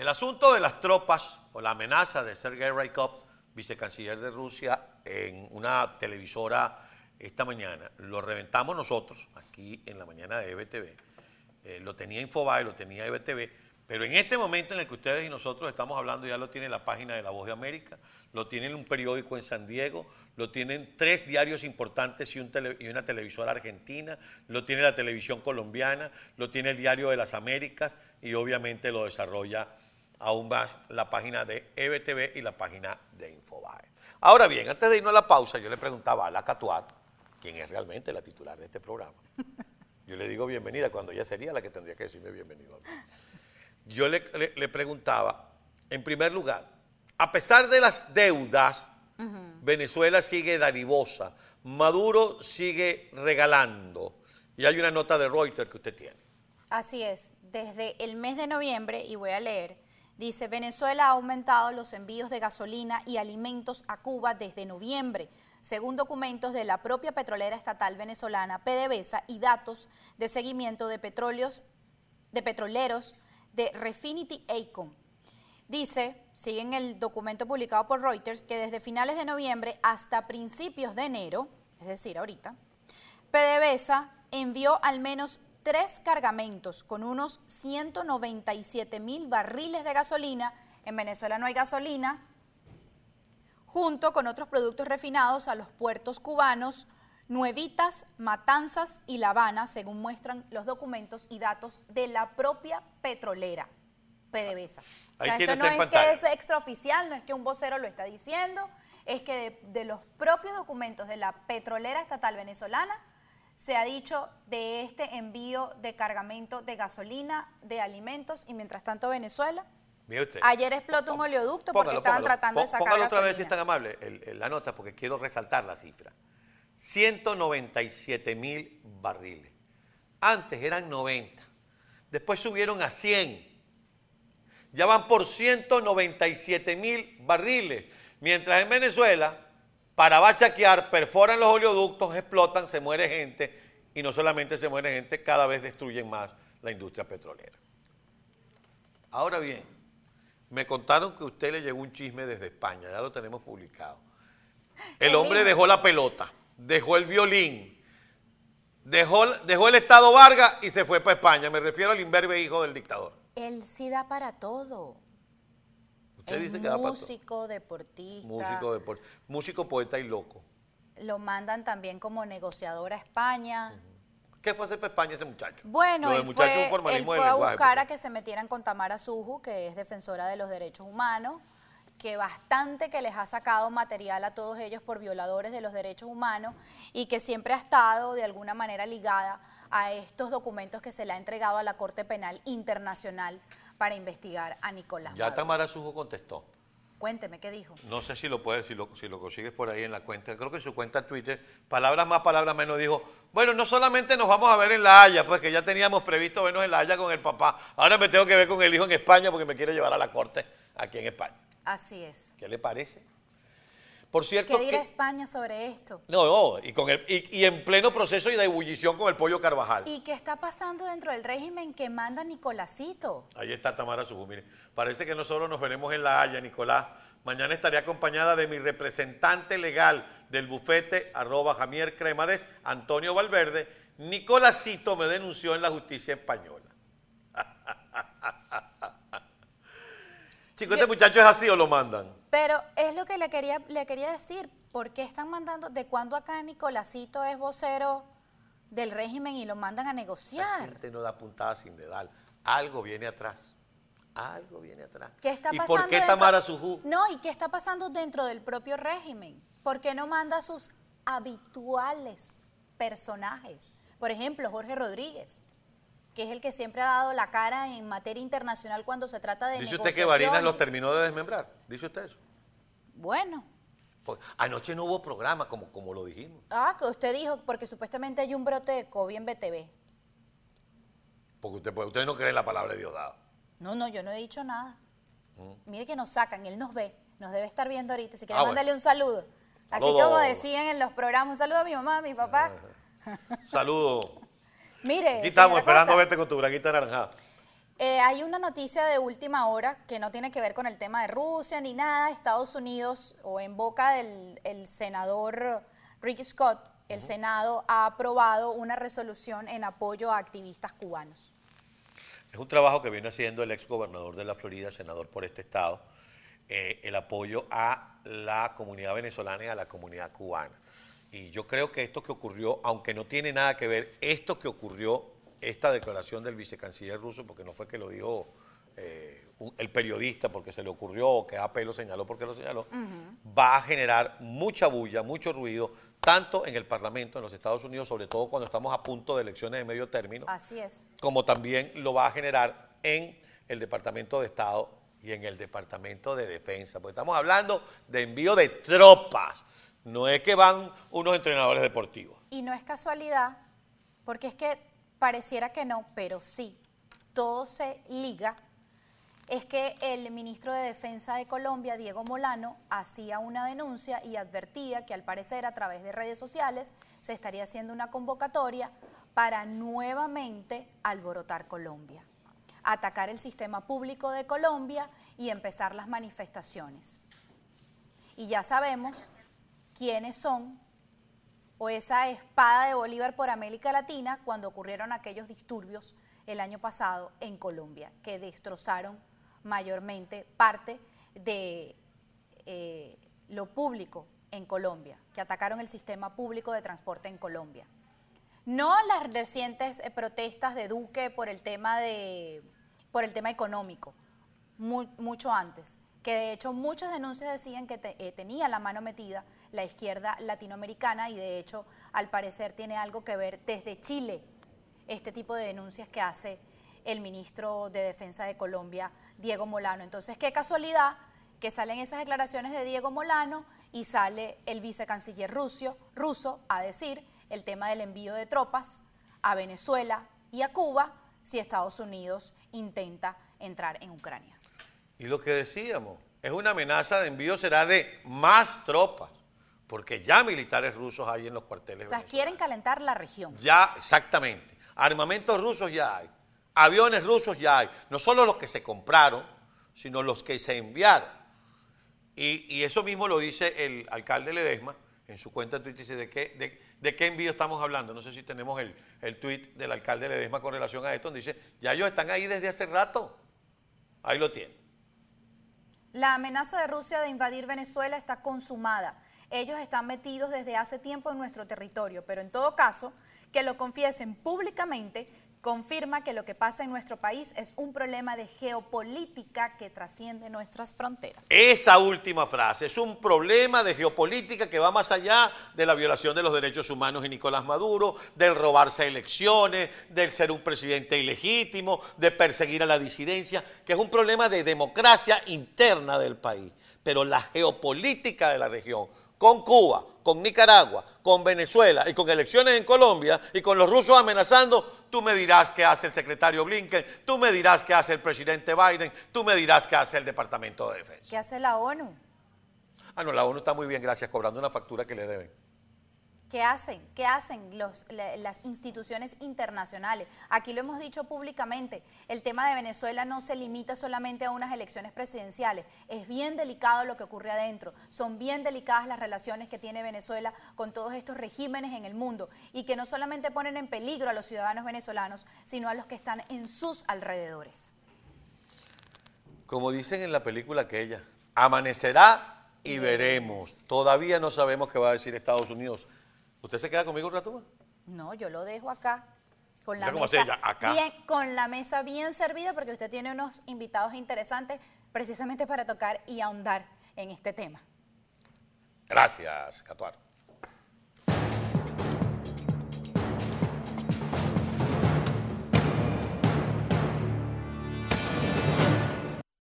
El asunto de las tropas o la amenaza de Sergei Raikov, vicecanciller de Rusia, en una televisora esta mañana, lo reventamos nosotros aquí en la mañana de EBTV. Eh, lo tenía Infobae, lo tenía EBTV, pero en este momento en el que ustedes y nosotros estamos hablando, ya lo tiene la página de La Voz de América, lo tiene un periódico en San Diego, lo tienen tres diarios importantes y, una televisora argentina, lo tiene la televisión colombiana, lo tiene el Diario de las Américas y obviamente lo desarrolla aún más la página de EBTV y la página de Infobae. Ahora bien, antes de irnos a la pausa, yo le preguntaba a la Catuar, quien es realmente la titular de este programa. Yo le digo bienvenida cuando ella sería la que tendría que decirme bienvenido a mí. Yo le, preguntaba, en primer lugar, a pesar de las deudas, Venezuela sigue darivosa, Maduro sigue regalando. Y hay una nota de Reuters que usted tiene. Así es, desde el mes de noviembre, y voy a leer, dice, Venezuela ha aumentado los envíos de gasolina y alimentos a Cuba desde noviembre, según documentos de la propia petrolera estatal venezolana PDVSA y datos de seguimiento de petróleos de petroleros de Refinity Acom. Dice, sigue en el documento publicado por Reuters, que desde finales de noviembre hasta principios de enero, es decir, ahorita, PDVSA envió al menos tres cargamentos con unos 197 mil barriles de gasolina. En Venezuela no hay gasolina, junto con otros productos refinados a los puertos cubanos, Nuevitas, Matanzas y La Habana, según muestran los documentos y datos de la propia petrolera, PDVSA. O sea, esto no es que es extraoficial, no es que un vocero lo está diciendo, es que de, los propios documentos de la petrolera estatal venezolana se ha dicho de este envío de cargamento de gasolina, de alimentos y mientras tanto Venezuela Ayer explotó un oleoducto porque estaban tratando de sacar Póngalo otra vez si es tan amable la nota porque quiero resaltar la cifra. 197 mil barriles. Antes eran 90. Después subieron a 100. Ya van por 197 mil barriles. Mientras en Venezuela, para bachaquear, perforan los oleoductos, explotan, se muere gente. Y no solamente se muere gente, cada vez destruyen más la industria petrolera. Ahora bien, me contaron que a usted le llegó un chisme desde España, ya lo tenemos publicado. El hombre dejó la pelota, dejó el violín, dejó, dejó el Estado Vargas y se fue para España. Me refiero al imberbe hijo del dictador. Él sí da para todo. Usted dice que músico, deportista. Músico, músico, poeta y loco. Lo mandan también como negociador a España. ¿Qué fue hacer para España ese muchacho? Bueno, él fue, a buscar a que se metieran con Tamara Suju, que es defensora de los derechos humanos, que bastante que les ha sacado material a todos ellos por violadores de los derechos humanos y que siempre ha estado de alguna manera ligada a estos documentos que se le ha entregado a la Corte Penal Internacional para investigar a Nicolás. Ya Tamara Suju contestó. Cuénteme, ¿qué dijo? No sé si lo puedes, si lo, si lo consigues por ahí en la cuenta. Creo que en su cuenta Twitter, palabras más, palabras menos, dijo, bueno, no solamente nos vamos a ver en La Haya, pues que ya teníamos previsto vernos en La Haya con el papá. Ahora me tengo que ver con el hijo en España porque me quiere llevar a la corte aquí en España. Así es. ¿Qué le parece? Por cierto. ¿Qué dirá España sobre esto? No, no y, con el, y, en pleno proceso y de ebullición con el pollo Carvajal. ¿Y qué está pasando dentro del régimen que manda Nicolásito? Ahí está Tamara Sujú. Mire, parece que nosotros nos veremos en La Haya, Nicolás. Mañana estaré acompañada de mi representante legal del bufete, arroba Jamier Cremades, Antonio Valverde. Nicolásito me denunció en la justicia española. Chicos, ¿este muchacho es así o lo mandan? Pero es lo que le quería, le quería decir. ¿Por qué están mandando? ¿De cuándo acá Nicolásito es vocero del régimen y lo mandan a negociar? La gente no da puntada sin dedal. Algo viene atrás. Algo viene atrás. ¿Qué está ¿Y por qué Tamara Sujú? No, ¿y qué está pasando dentro del propio régimen? ¿Por qué no manda a sus habituales personajes? Por ejemplo, Jorge Rodríguez que es el que siempre ha dado la cara en materia internacional cuando se trata de ¿Dice usted que Barinas los terminó de desmembrar? ¿Dice usted eso? Bueno. Pues, anoche no hubo programa, como, como lo dijimos. Ah, que usted dijo, porque supuestamente hay un brote de COVID en BTV. Porque usted, usted no cree en la palabra de Diosdado. No, no, yo no he dicho nada. Mm. Mire que nos sacan, él nos ve, nos debe estar viendo ahorita. Si quiere, ah, mándale un saludo. Así como decían en los programas, un saludo a mi mamá, a mi papá. Saludo Mire. Aquí estamos esperando verte con tu braguita naranjada. Eh, hay una noticia de última hora que no tiene que ver con el tema de Rusia ni nada. Estados Unidos, o en boca del el senador Ricky Scott, el Senado ha aprobado una resolución en apoyo a activistas cubanos. Es un trabajo que viene haciendo el ex gobernador de la Florida, senador por este estado, eh, el apoyo a la comunidad venezolana y a la comunidad cubana. Y yo creo que esto que ocurrió, aunque no tiene nada que ver, esto que ocurrió esta declaración del vicecanciller ruso, porque no fue que lo dijo eh, el periodista porque se le ocurrió o que AP lo señaló porque lo señaló, va a generar mucha bulla, mucho ruido, tanto en el Parlamento en los Estados Unidos, sobre todo cuando estamos a punto de elecciones de medio término, Así es. como también lo va a generar en el Departamento de Estado y en el Departamento de Defensa, porque estamos hablando de envío de tropas, no es que van unos entrenadores deportivos. Y no es casualidad, porque es que pareciera que no, pero sí, todo se liga, es que el ministro de Defensa de Colombia, Diego Molano, hacía una denuncia y advertía que al parecer a través de redes sociales se estaría haciendo una convocatoria para nuevamente alborotar Colombia, atacar el sistema público de Colombia y empezar las manifestaciones. Y ya sabemos quiénes son o esa espada de Bolívar por América Latina cuando ocurrieron aquellos disturbios el año pasado en Colombia, que destrozaron mayormente parte de eh, lo público en Colombia, que atacaron el sistema público de transporte en Colombia. No las recientes eh, protestas de Duque por el tema, de, por el tema económico, mucho antes, que de hecho muchas denuncias decían que eh, tenía la mano metida la izquierda latinoamericana y de hecho al parecer tiene algo que ver desde Chile este tipo de denuncias que hace el ministro de Defensa de Colombia, Diego Molano. Entonces, qué casualidad que salen esas declaraciones de Diego Molano y sale el vicecanciller ruso, ruso a decir el tema del envío de tropas a Venezuela y a Cuba si Estados Unidos intenta entrar en Ucrania. Y lo que decíamos, es una amenaza de envío será de más tropas porque ya militares rusos hay en los cuarteles. O sea, quieren calentar la región. Ya, exactamente. Armamentos rusos ya hay. Aviones rusos ya hay. No solo los que se compraron, sino los que se enviaron. Y, eso mismo lo dice el alcalde Ledesma en su cuenta de Twitter. Dice, ¿de qué, de, qué envío estamos hablando? No sé si tenemos el, el tweet del alcalde Ledesma con relación a esto, donde dice, ya ellos están ahí desde hace rato. Ahí lo tienen. La amenaza de Rusia de invadir Venezuela está consumada. Ellos están metidos desde hace tiempo en nuestro territorio, pero en todo caso, que lo confiesen públicamente confirma que lo que pasa en nuestro país es un problema de geopolítica que trasciende nuestras fronteras. Esa última frase es un problema de geopolítica que va más allá de la violación de los derechos humanos de Nicolás Maduro, del robarse elecciones, del ser un presidente ilegítimo, de perseguir a la disidencia, que es un problema de democracia interna del país. Pero la geopolítica de la región con Cuba, con Nicaragua, con Venezuela y con elecciones en Colombia y con los rusos amenazando, tú me dirás qué hace el secretario Blinken, tú me dirás qué hace el presidente Biden, tú me dirás qué hace el Departamento de Defensa. ¿Qué hace la ONU? Ah, no, la ONU está muy bien, gracias, cobrando una factura que le deben. ¿Qué hacen? ¿Qué hacen las instituciones internacionales? Aquí lo hemos dicho públicamente, el tema de Venezuela no se limita solamente a unas elecciones presidenciales, es bien delicado lo que ocurre adentro, son bien delicadas las relaciones que tiene Venezuela con todos estos regímenes en el mundo y que no solamente ponen en peligro a los ciudadanos venezolanos, sino a los que están en sus alrededores. Como dicen en la película aquella, amanecerá y veremos. Todavía no sabemos qué va a decir Estados Unidos ¿Usted se queda conmigo un rato más? No, yo lo dejo acá. Con la, mesa Bien, con la mesa bien servida porque usted tiene unos invitados interesantes precisamente para tocar y ahondar en este tema. Gracias, Catuar.